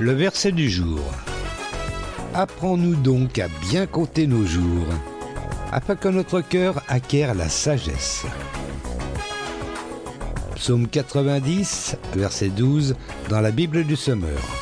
Le verset du jour. Apprends-nous donc à bien compter nos jours, afin que notre cœur acquiert la sagesse. Psaume 90, verset 12, dans la Bible du Semeur.